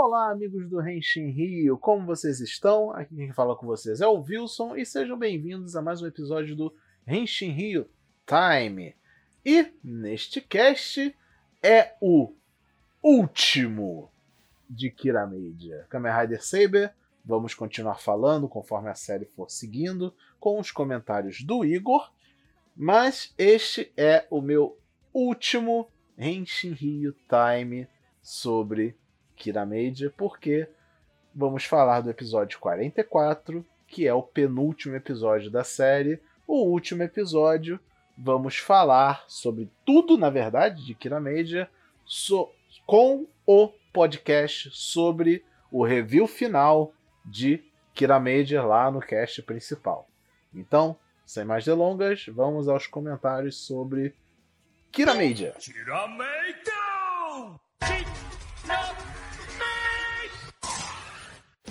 Olá, amigos do Renshin Rio, como vocês estão? Aqui quem fala com vocês é o Wilson e sejam bem-vindos a mais um episódio do Renshin Rio Time. E neste cast é o último de Kira Media. Kamen Rider Saber, vamos continuar falando conforme a série for seguindo, com os comentários do Igor, mas este é o meu último Henshin Rio Time sobre Kira Media, porque vamos falar do episódio 44, que é o penúltimo episódio da série, o último episódio. Vamos falar sobre tudo, na verdade, de Kira Media, so, com o podcast sobre o review final de Kira Major lá no cast principal. Então, sem mais delongas, vamos aos comentários sobre Kira Major.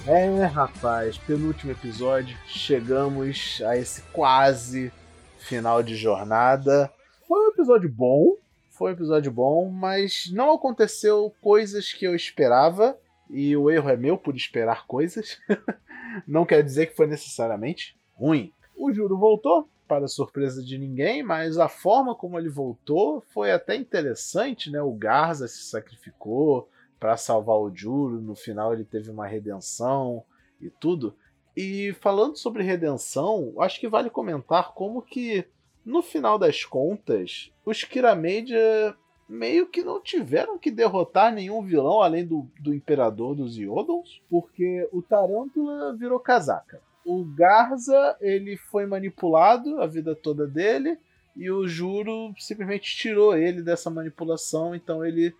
É, rapaz, penúltimo episódio, chegamos a esse quase final de jornada. Foi um episódio bom, foi um episódio bom, mas não aconteceu coisas que eu esperava. E o erro é meu por esperar coisas. não quer dizer que foi necessariamente ruim. O Juro voltou, para surpresa de ninguém, mas a forma como ele voltou foi até interessante, né? O Garza se sacrificou para salvar o Juro, no final ele teve uma redenção e tudo. E falando sobre redenção, acho que vale comentar como que no final das contas, os Kiramedia meio que não tiveram que derrotar nenhum vilão além do, do Imperador dos Iodons, porque o Tarântula virou casaca. O Garza, ele foi manipulado a vida toda dele, e o Juro simplesmente tirou ele dessa manipulação, então ele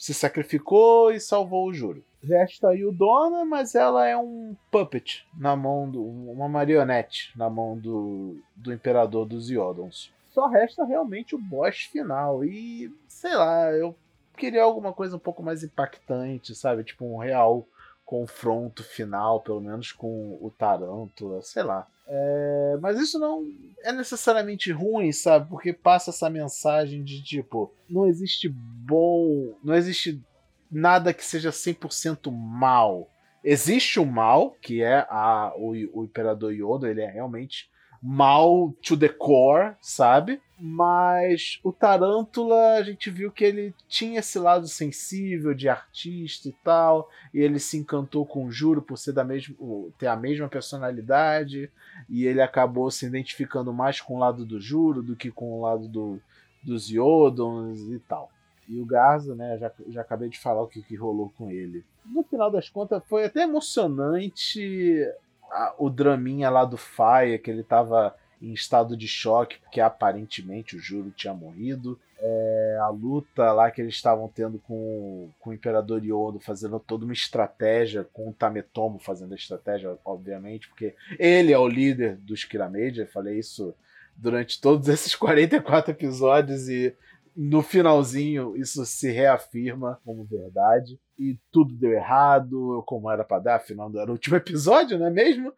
se sacrificou e salvou o Juro. Resta aí o Dona, mas ela é um puppet na mão do. uma marionete na mão do, do Imperador dos Iodons. Só resta realmente o boss final. E sei lá, eu queria alguma coisa um pouco mais impactante, sabe? Tipo um real confronto final, pelo menos com o Tarântula, sei lá. É, mas isso não é necessariamente ruim, sabe? Porque passa essa mensagem de tipo, não existe bom, não existe nada que seja 100% mal. Existe o mal, que é a, o, o Imperador Yoda, ele é realmente mal to the core, sabe? Mas o Tarântula, a gente viu que ele tinha esse lado sensível de artista e tal, e ele se encantou com o Juro por ser da mesma, ter a mesma personalidade, e ele acabou se identificando mais com o lado do Juro do que com o lado do, dos Yodons e tal. E o Garza, né, já, já acabei de falar o que, que rolou com ele. No final das contas, foi até emocionante a, o draminha lá do Faia, que ele tava em estado de choque, porque aparentemente o Juro tinha morrido. É, a luta lá que eles estavam tendo com, com o Imperador Yodo, fazendo toda uma estratégia, com o Tametomo fazendo a estratégia, obviamente, porque ele é o líder dos Kiramedia. Falei isso durante todos esses 44 episódios e no finalzinho isso se reafirma como verdade e tudo deu errado, como era para dar, afinal era o último episódio, não é mesmo?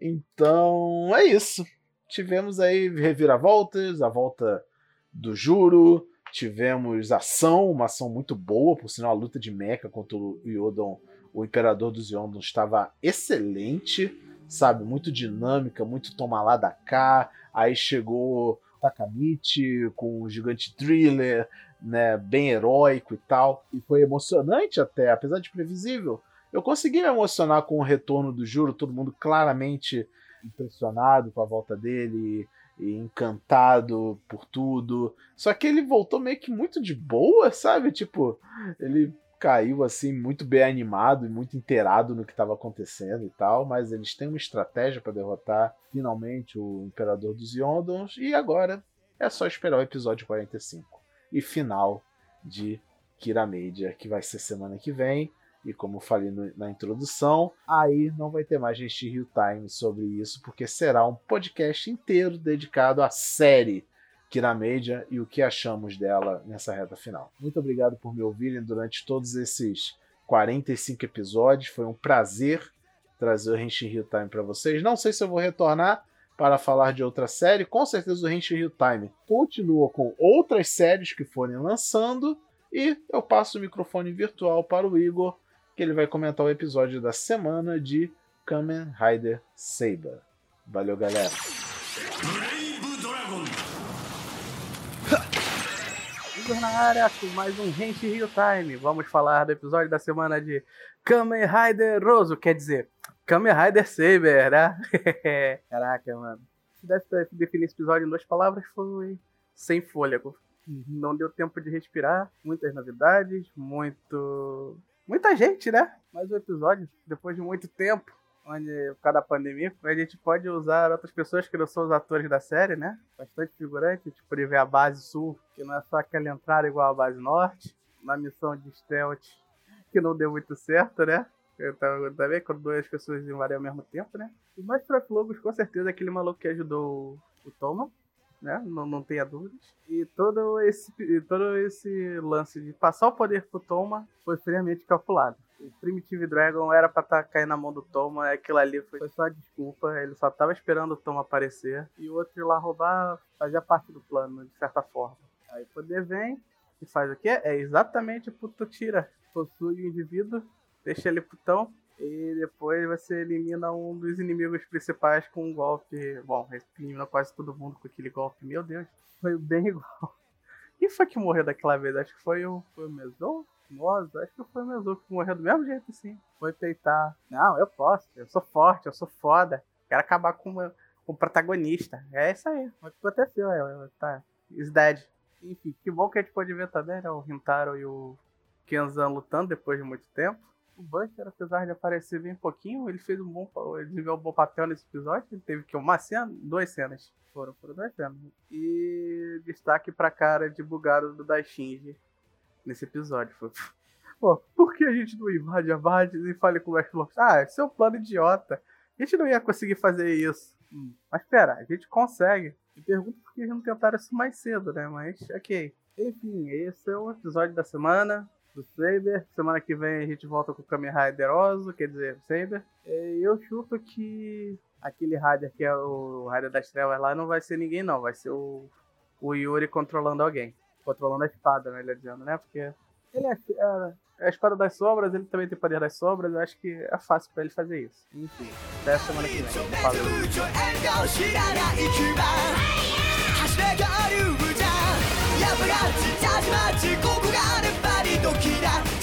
Então é isso. Tivemos aí reviravoltas, a volta do Juro, tivemos ação, uma ação muito boa, por sinal a luta de Mecha contra o Yodon, o Imperador dos Yodon estava excelente, sabe, muito dinâmica, muito toma lá da cá, aí chegou Takamichi com o gigante thriller, né, bem heróico e tal. E foi emocionante até, apesar de previsível. Eu consegui me emocionar com o retorno do Juro, todo mundo claramente impressionado com a volta dele e encantado por tudo. Só que ele voltou meio que muito de boa, sabe? Tipo, ele caiu assim muito bem animado e muito inteirado no que estava acontecendo e tal, mas eles têm uma estratégia para derrotar finalmente o Imperador dos Yondons e agora é só esperar o episódio 45 e final de Kira Media, que vai ser semana que vem. E como eu falei no, na introdução, aí não vai ter mais gente Rio Time sobre isso, porque será um podcast inteiro dedicado à série Kira Media e o que achamos dela nessa reta final. Muito obrigado por me ouvirem durante todos esses 45 episódios. Foi um prazer trazer o Henshin Rio Time para vocês. Não sei se eu vou retornar para falar de outra série. Com certeza o Henshin Rio Time continua com outras séries que forem lançando. E eu passo o microfone virtual para o Igor, que ele vai comentar o episódio da semana de Kamen Rider Saber. Valeu, galera! Igor na área com mais um Rente Real Time. Vamos falar do episódio da semana de Kamen Rider Roso, quer dizer, Kamen Rider Saber, né? Caraca, mano. Se desse definir esse episódio em duas palavras, foi sem fôlego. Não deu tempo de respirar, muitas novidades, muito. Muita gente, né? Mais um episódio, depois de muito tempo onde, por causa da pandemia, a gente pode usar outras pessoas que não são os atores da série, né? Bastante figurante, tipo, ver a base sul, que não é só aquela entrada igual a base norte, na missão de stealth, que não deu muito certo, né? Então, também quando duas pessoas invadem ao mesmo tempo, né? E mais pra Lobos, com certeza, aquele maluco que ajudou o Toma, né? Não, não tenha dúvidas. E todo esse, todo esse lance de passar o poder pro Toma foi friamente calculado o Primitive Dragon era pra tá caindo na mão do Toma, aquilo ali foi, só desculpa, ele só tava esperando o Toma aparecer, e o outro ir lá roubar fazia parte do plano, de certa forma. Aí o poder vem e faz o quê? É exatamente o puto tira, possui o indivíduo, deixa ele putão, e depois você elimina um dos inimigos principais com um golpe. Bom, elimina quase todo mundo com aquele golpe. Meu Deus, foi bem igual. Quem foi que morreu daquela vez? Acho que foi o, foi o Mesou? Nossa, acho que foi o Mezuki que morreu do mesmo jeito assim. Foi peitar. Não, eu posso, eu sou forte, eu sou foda. Quero acabar com o, com o protagonista. É isso aí. O que aconteceu? É, tá. Is dead. Enfim, que bom que a gente pode ver também, né? O Rintaro e o Kenzan lutando depois de muito tempo. O Buster, apesar de aparecer bem pouquinho, ele fez um bom, ele um bom papel nesse episódio. Ele teve que uma cena, duas cenas. Foram, foram duas cenas. E destaque pra cara de bugado do Daishinji nesse episódio. Foi, Pô, por que a gente não invade a Vardes e fale com o Mestre Ah, esse é um plano idiota. A gente não ia conseguir fazer isso. Hum. Mas pera, a gente consegue. Me pergunto por que eles não tentaram isso mais cedo, né? Mas, ok. Enfim, esse é o episódio da semana do Saber. Semana que vem a gente volta com o Kamen Rider Ozo, quer dizer, Saber. E eu chuto que aquele Rider que é o Rider das Trevas lá não vai ser ninguém, não. Vai ser o, o Yuri controlando alguém controlando a espada, né? Ele dizendo, né? Porque ele é, é, é, a espada das sobras, ele também tem poder das sobras, eu acho que é fácil pra ele fazer isso. Enfim, até semana que vem. Falou. ここがやっぱりド 時だ